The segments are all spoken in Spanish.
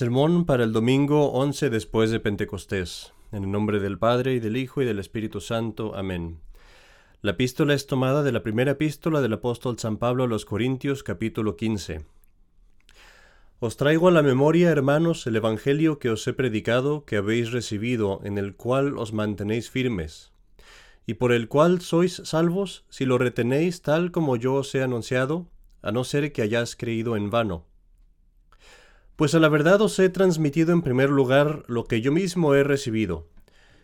Sermón para el domingo 11 después de Pentecostés. En el nombre del Padre, y del Hijo, y del Espíritu Santo. Amén. La epístola es tomada de la primera epístola del apóstol San Pablo a los Corintios, capítulo 15. Os traigo a la memoria, hermanos, el Evangelio que os he predicado, que habéis recibido, en el cual os mantenéis firmes, y por el cual sois salvos si lo retenéis tal como yo os he anunciado, a no ser que hayáis creído en vano. Pues a la verdad os he transmitido en primer lugar lo que yo mismo he recibido,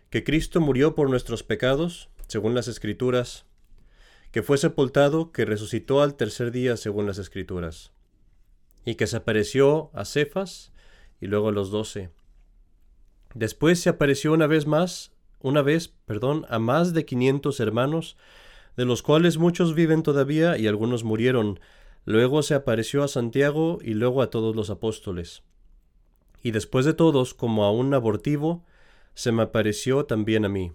que Cristo murió por nuestros pecados, según las Escrituras, que fue sepultado, que resucitó al tercer día, según las Escrituras, y que se apareció a Cefas y luego a los doce. Después se apareció una vez más, una vez, perdón, a más de quinientos hermanos, de los cuales muchos viven todavía y algunos murieron, Luego se apareció a Santiago y luego a todos los apóstoles. Y después de todos, como a un abortivo, se me apareció también a mí.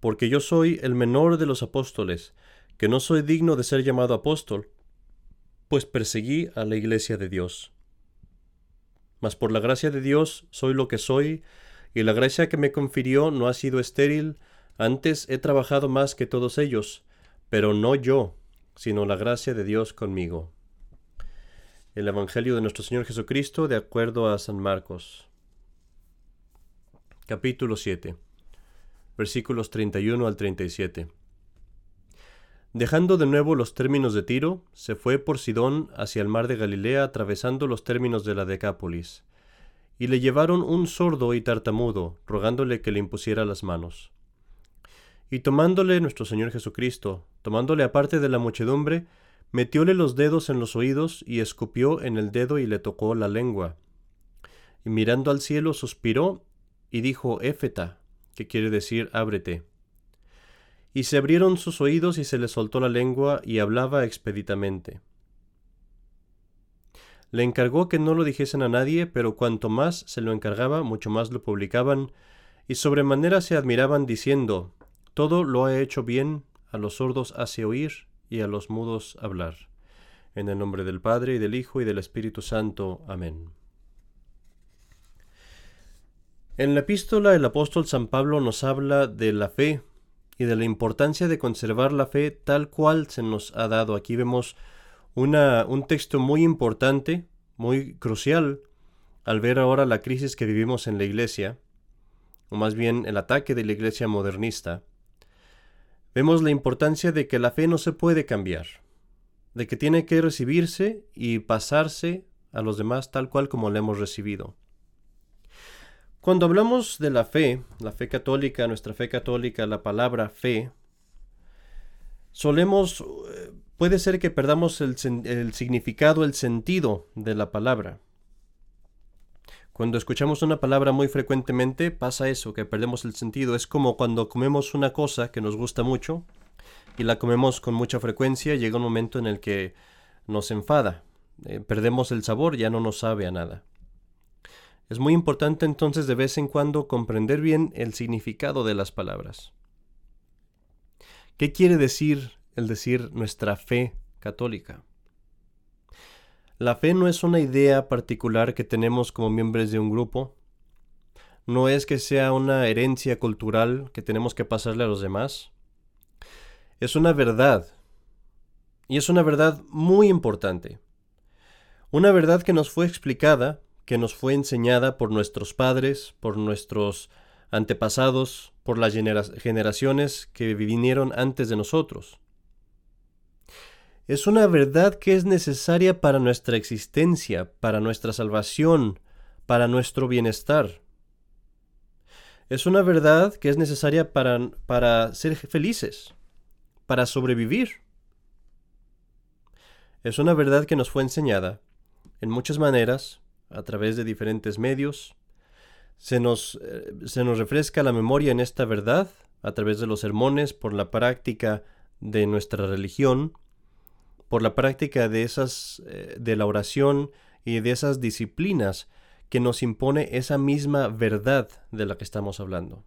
Porque yo soy el menor de los apóstoles, que no soy digno de ser llamado apóstol, pues perseguí a la iglesia de Dios. Mas por la gracia de Dios soy lo que soy, y la gracia que me confirió no ha sido estéril, antes he trabajado más que todos ellos, pero no yo, sino la gracia de Dios conmigo. El Evangelio de nuestro Señor Jesucristo de acuerdo a San Marcos. Capítulo 7. Versículos 31 al 37. Dejando de nuevo los términos de Tiro, se fue por Sidón hacia el mar de Galilea atravesando los términos de la Decápolis, y le llevaron un sordo y tartamudo, rogándole que le impusiera las manos. Y tomándole nuestro Señor Jesucristo, tomándole aparte de la muchedumbre, metióle los dedos en los oídos y escupió en el dedo y le tocó la lengua. Y mirando al cielo suspiró y dijo Éfeta, que quiere decir ábrete. Y se abrieron sus oídos y se le soltó la lengua y hablaba expeditamente. Le encargó que no lo dijesen a nadie, pero cuanto más se lo encargaba, mucho más lo publicaban, y sobremanera se admiraban diciendo, todo lo ha hecho bien, a los sordos hace oír y a los mudos hablar. En el nombre del Padre y del Hijo y del Espíritu Santo. Amén. En la epístola el apóstol San Pablo nos habla de la fe y de la importancia de conservar la fe tal cual se nos ha dado. Aquí vemos una, un texto muy importante, muy crucial, al ver ahora la crisis que vivimos en la iglesia, o más bien el ataque de la iglesia modernista vemos la importancia de que la fe no se puede cambiar, de que tiene que recibirse y pasarse a los demás tal cual como la hemos recibido. Cuando hablamos de la fe, la fe católica, nuestra fe católica, la palabra fe, solemos, eh, puede ser que perdamos el, el significado, el sentido de la palabra. Cuando escuchamos una palabra muy frecuentemente pasa eso, que perdemos el sentido. Es como cuando comemos una cosa que nos gusta mucho y la comemos con mucha frecuencia, llega un momento en el que nos enfada, eh, perdemos el sabor, ya no nos sabe a nada. Es muy importante entonces de vez en cuando comprender bien el significado de las palabras. ¿Qué quiere decir el decir nuestra fe católica? La fe no es una idea particular que tenemos como miembros de un grupo. No es que sea una herencia cultural que tenemos que pasarle a los demás. Es una verdad. Y es una verdad muy importante. Una verdad que nos fue explicada, que nos fue enseñada por nuestros padres, por nuestros antepasados, por las generaciones que vinieron antes de nosotros es una verdad que es necesaria para nuestra existencia, para nuestra salvación, para nuestro bienestar. Es una verdad que es necesaria para, para ser felices, para sobrevivir. Es una verdad que nos fue enseñada en muchas maneras, a través de diferentes medios. Se nos, eh, se nos refresca la memoria en esta verdad a través de los sermones, por la práctica de nuestra religión, por la práctica de esas eh, de la oración y de esas disciplinas que nos impone esa misma verdad de la que estamos hablando.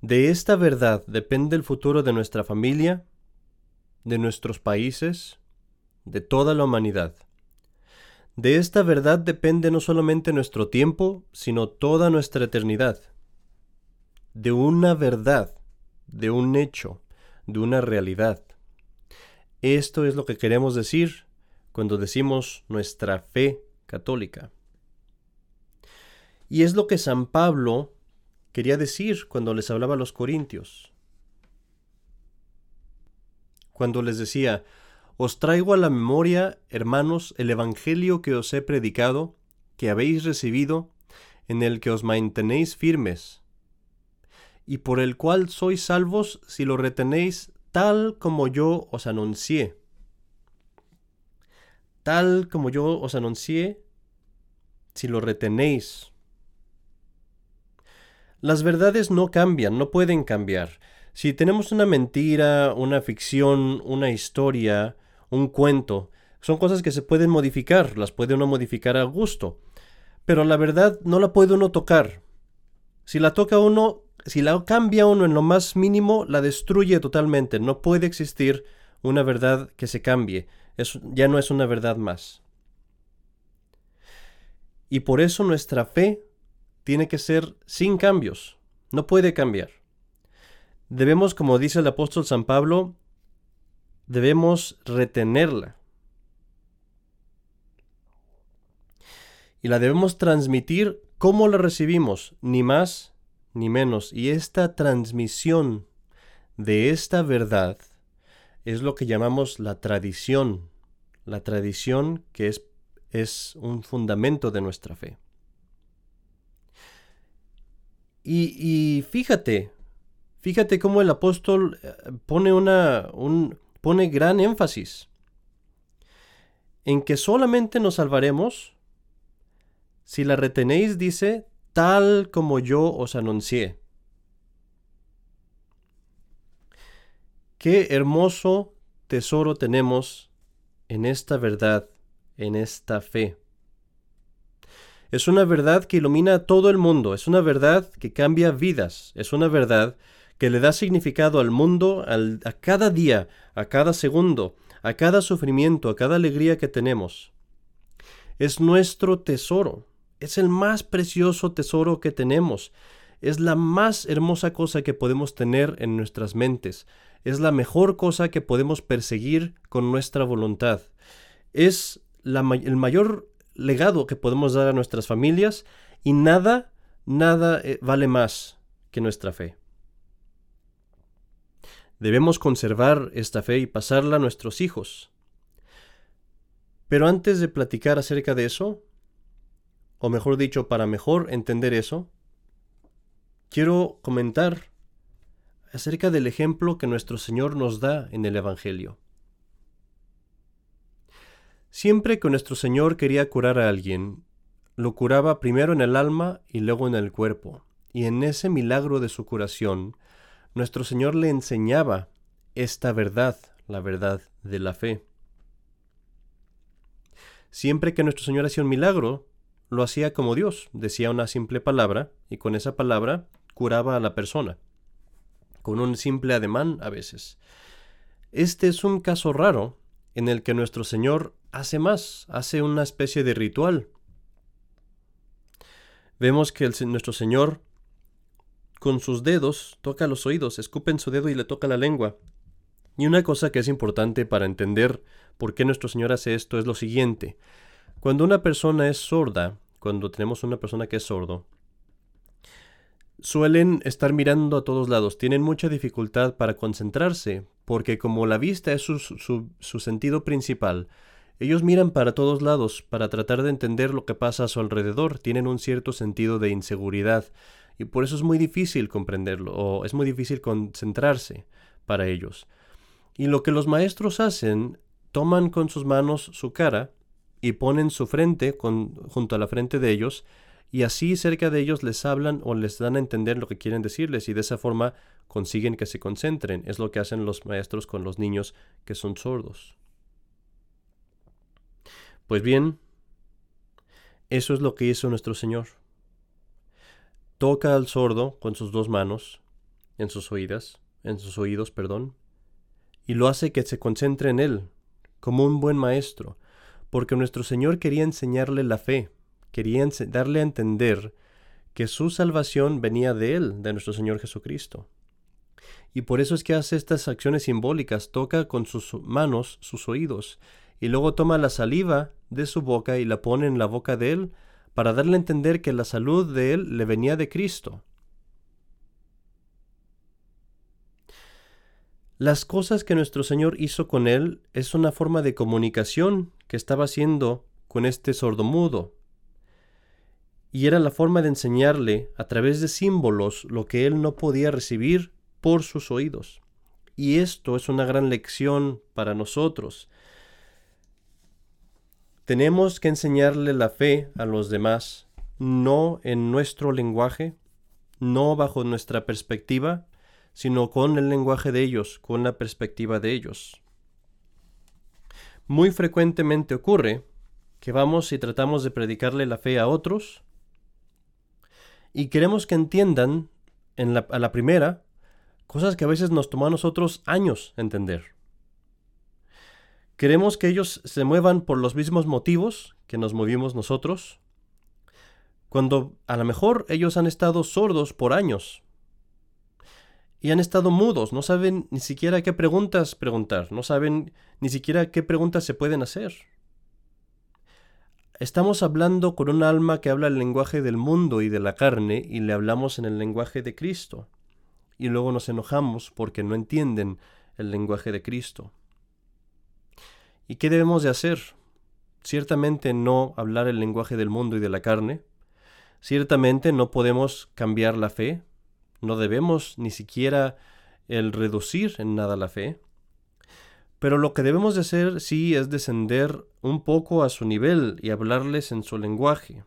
De esta verdad depende el futuro de nuestra familia, de nuestros países, de toda la humanidad. De esta verdad depende no solamente nuestro tiempo, sino toda nuestra eternidad. De una verdad, de un hecho, de una realidad. Esto es lo que queremos decir cuando decimos nuestra fe católica. Y es lo que San Pablo quería decir cuando les hablaba a los corintios. Cuando les decía, os traigo a la memoria, hermanos, el Evangelio que os he predicado, que habéis recibido, en el que os mantenéis firmes, y por el cual sois salvos si lo retenéis tal como yo os anuncié. Tal como yo os anuncié, si lo retenéis. Las verdades no cambian, no pueden cambiar. Si tenemos una mentira, una ficción, una historia, un cuento, son cosas que se pueden modificar, las puede uno modificar a gusto. Pero la verdad no la puede uno tocar. Si la toca uno, si la cambia uno en lo más mínimo, la destruye totalmente. No puede existir una verdad que se cambie. ya no es una verdad más. Y por eso nuestra fe tiene que ser sin cambios, no puede cambiar. Debemos, como dice el apóstol San Pablo, debemos retenerla. Y la debemos transmitir como la recibimos, ni más ni menos. Y esta transmisión de esta verdad es lo que llamamos la tradición, la tradición que es, es un fundamento de nuestra fe. Y, fíjate, fíjate cómo el apóstol eh, pone, una, un, pone gran énfasis en que solamente nos salvaremos si la retenéis, dice, tal como yo os anuncié. Qué hermoso tesoro tenemos en esta verdad, en esta fe. Es una verdad que ilumina a todo el mundo, es una verdad que cambia vidas, es una verdad que le da significado al mundo, a cada día, a cada segundo, a cada sufrimiento, a cada alegría que tenemos. Es nuestro tesoro, es el más precioso tesoro que tenemos, es la más hermosa cosa que podemos tener en nuestras mentes, es la mejor cosa que podemos perseguir con nuestra voluntad, es el mayor legado que podemos dar a nuestras familias y nada, nada eh, vale más que nuestra fe. Debemos conservar esta fe y pasarla a nuestros hijos. Pero antes de platicar acerca de eso, o mejor dicho, para mejor entender eso, quiero comentar acerca del ejemplo que nuestro Señor nos da en el Evangelio. Siempre que nuestro Señor quería curar a alguien, lo curaba primero en el alma y luego en el cuerpo, y en ese milagro de su curación, nuestro Señor le enseñaba esta verdad, la verdad de la fe. Siempre que nuestro Señor hacía un milagro, lo hacía como Dios, decía una simple palabra, y con esa palabra curaba a la persona, con un simple ademán a veces. Este es un caso raro en el que nuestro Señor hace más, hace una especie de ritual. Vemos que nuestro Señor con sus dedos toca los oídos, escupe en su dedo y le toca la lengua. Y una cosa que es importante para entender por qué nuestro Señor hace esto es lo siguiente. Cuando una persona es sorda, cuando tenemos una persona que es sordo, suelen estar mirando a todos lados, tienen mucha dificultad para concentrarse, porque como la vista es su, sentido principal, ellos miran para todos lados para tratar de entender lo que pasa a su alrededor, tienen un cierto sentido de inseguridad y por eso es muy difícil comprenderlo o es muy difícil concentrarse para ellos. Y lo que los maestros hacen, toman con sus manos su cara y ponen su frente junto a la frente de ellos y así cerca de ellos les hablan o les dan a entender lo que quieren decirles y de esa forma consiguen que se concentren. Es lo que hacen los maestros con los niños que son sordos. Pues bien, eso es lo que hizo nuestro Señor. Toca al sordo con sus dos manos en sus oídas, en sus oídos, perdón, y lo hace que se concentre en él, como un buen maestro, porque nuestro Señor quería enseñarle la fe, quería darle a entender que su salvación venía de Él, de nuestro Señor Jesucristo. Y por eso es que hace estas acciones simbólicas, toca con sus manos sus oídos, y luego toma la saliva de su boca y la pone en la boca de Él, para darle a entender que la salud de Él le venía de Cristo. Las cosas que nuestro Señor hizo con él es una forma de comunicación que estaba haciendo con este sordomudo, y era la forma de enseñarle a través de símbolos lo que él no podía recibir por sus oídos. Y esto es una gran lección para nosotros. Tenemos que enseñarle la fe a los demás, no en nuestro lenguaje, no bajo nuestra perspectiva, sino con el lenguaje de ellos, con la perspectiva de ellos. Muy frecuentemente ocurre que vamos y tratamos de predicarle la fe a otros, y queremos que entiendan en la, a la primera cosas que a veces nos toma a nosotros años entender. Queremos que ellos se muevan por los mismos motivos que nos movimos nosotros, cuando a lo mejor ellos han estado sordos por años y han estado mudos, no saben ni siquiera qué preguntas preguntar, no saben ni siquiera qué preguntas se pueden hacer. Estamos hablando con un alma que habla el lenguaje del mundo y de la carne y le hablamos en el lenguaje de Cristo. Y luego nos enojamos porque no entienden el lenguaje de Cristo. ¿Y qué debemos de hacer? Ciertamente no hablar el lenguaje del mundo y de la carne. Ciertamente no podemos cambiar la fe. No debemos ni siquiera el reducir en nada la fe. Pero lo que debemos de hacer sí es descender un poco a su nivel y hablarles en su lenguaje.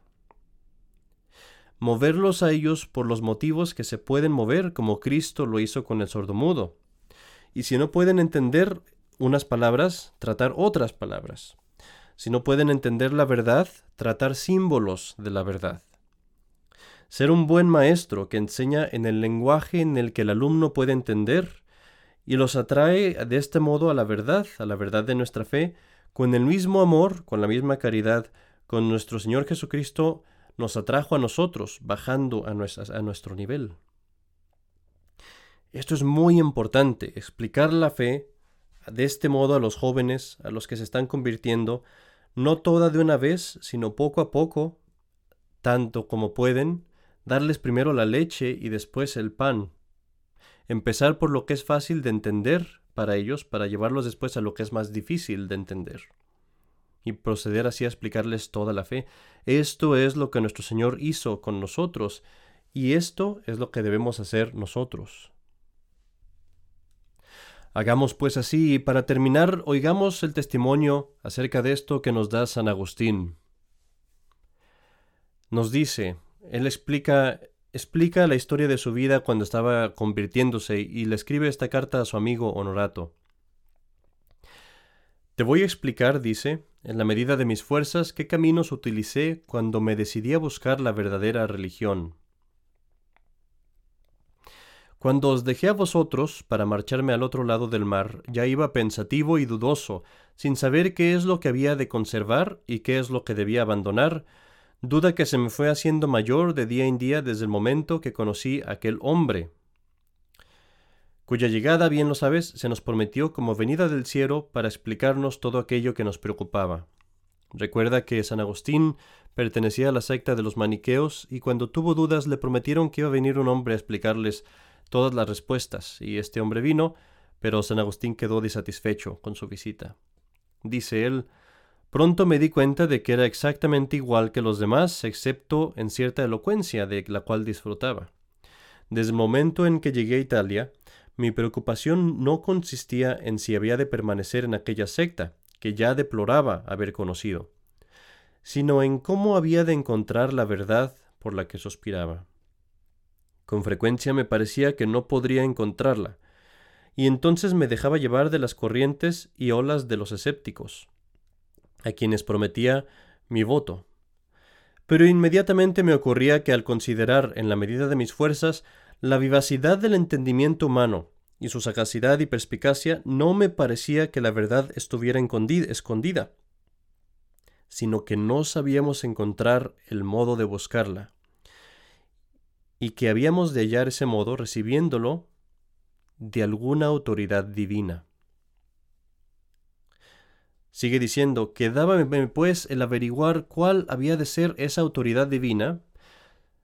Moverlos a ellos por los motivos que se pueden mover como Cristo lo hizo con el sordomudo. Y si no pueden entender unas palabras, tratar otras palabras. Si no pueden entender la verdad, tratar símbolos de la verdad. Ser un buen maestro que enseña en el lenguaje en el que el alumno puede entender y los atrae de este modo a la verdad, a la verdad de nuestra fe, con el mismo amor, con la misma caridad, con nuestro Señor Jesucristo nos atrajo a nosotros, bajando a, nuestro nivel. Esto es muy importante, explicar la fe de este modo a los jóvenes, a los que se están convirtiendo, no toda de una vez, sino poco a poco, tanto como pueden, darles primero la leche y después el pan, empezar por lo que es fácil de entender para ellos para llevarlos después a lo que es más difícil de entender y proceder así a explicarles toda la fe. Esto es lo que nuestro Señor hizo con nosotros y esto es lo que debemos hacer nosotros. Hagamos pues así y para terminar oigamos el testimonio acerca de esto que nos da San Agustín. Nos dice, él explica explica la historia de su vida cuando estaba convirtiéndose y le escribe esta carta a su amigo Honorato. Te voy a explicar, dice, en la medida de mis fuerzas, qué caminos utilicé cuando me decidí a buscar la verdadera religión. Cuando os dejé a vosotros para marcharme al otro lado del mar, ya iba pensativo y dudoso, sin saber qué es lo que había de conservar y qué es lo que debía abandonar, duda que se me fue haciendo mayor de día en día desde el momento que conocí a aquel hombre, cuya llegada, bien lo sabes, se nos prometió como venida del cielo para explicarnos todo aquello que nos preocupaba. Recuerda que San Agustín pertenecía a la secta de los maniqueos y cuando tuvo dudas le prometieron que iba a venir un hombre a explicarles todas las respuestas, y este hombre vino, pero San Agustín quedó disatisfecho con su visita. Dice él, Pronto me di cuenta de que era exactamente igual que los demás, excepto en cierta elocuencia de la cual disfrutaba. Desde el momento en que llegué a Italia, mi preocupación no consistía en si había de permanecer en aquella secta, que ya deploraba haber conocido, sino en cómo había de encontrar la verdad por la que suspiraba. Con frecuencia me parecía que no podría encontrarla, y entonces me dejaba llevar de las corrientes y olas de los escépticos, a quienes prometía mi voto. Pero inmediatamente me ocurría que al considerar en la medida de mis fuerzas la vivacidad del entendimiento humano y su sagacidad y perspicacia no me parecía que la verdad estuviera escondida. sino que no sabíamos encontrar el modo de buscarla, y que habíamos de hallar ese modo recibiéndolo de alguna autoridad divina. Sigue diciendo, quedábame pues el averiguar cuál había de ser esa autoridad divina,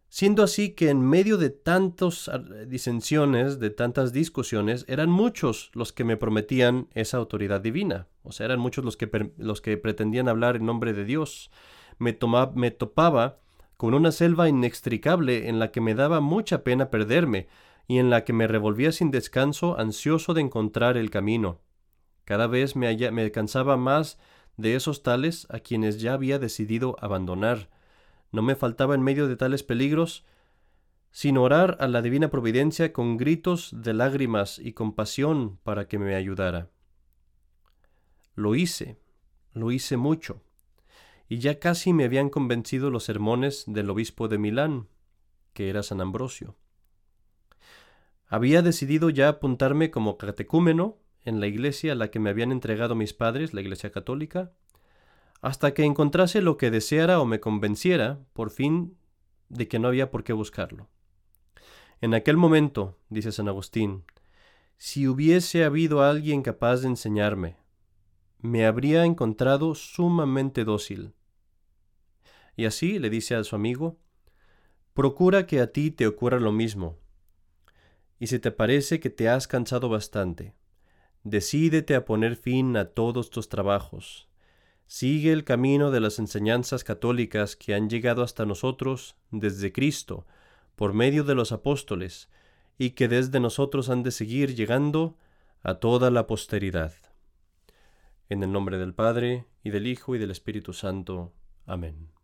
siendo así que en medio de tantas disensiones, de tantas discusiones, eran muchos los que me prometían esa autoridad divina, o sea, eran muchos los que, los que pretendían hablar en nombre de Dios. Me, me topaba con una selva inextricable en la que me daba mucha pena perderme, y en la que me revolvía sin descanso, ansioso de encontrar el camino. Cada vez me, me cansaba más de esos tales a quienes ya había decidido abandonar. No me faltaba en medio de tales peligros sin orar a la divina providencia con gritos de lágrimas y compasión para que me ayudara. Lo hice, lo hice mucho, y ya casi me habían convencido los sermones del obispo de Milán, que era San Ambrosio. Había decidido ya apuntarme como catecúmeno en la iglesia a la que me habían entregado mis padres, la iglesia católica, hasta que encontrase lo que deseara o me convenciera, por fin, de que no había por qué buscarlo. En aquel momento, dice San Agustín, si hubiese habido alguien capaz de enseñarme, me habría encontrado sumamente dócil. Y así le dice a su amigo, procura que a ti te ocurra lo mismo, y si te parece que te has cansado bastante, decídete a poner fin a todos tus trabajos. Sigue el camino de las enseñanzas católicas que han llegado hasta nosotros desde Cristo, por medio de los apóstoles, y que desde nosotros han de seguir llegando a toda la posteridad. En el nombre del Padre, y del Hijo, y del Espíritu Santo. Amén.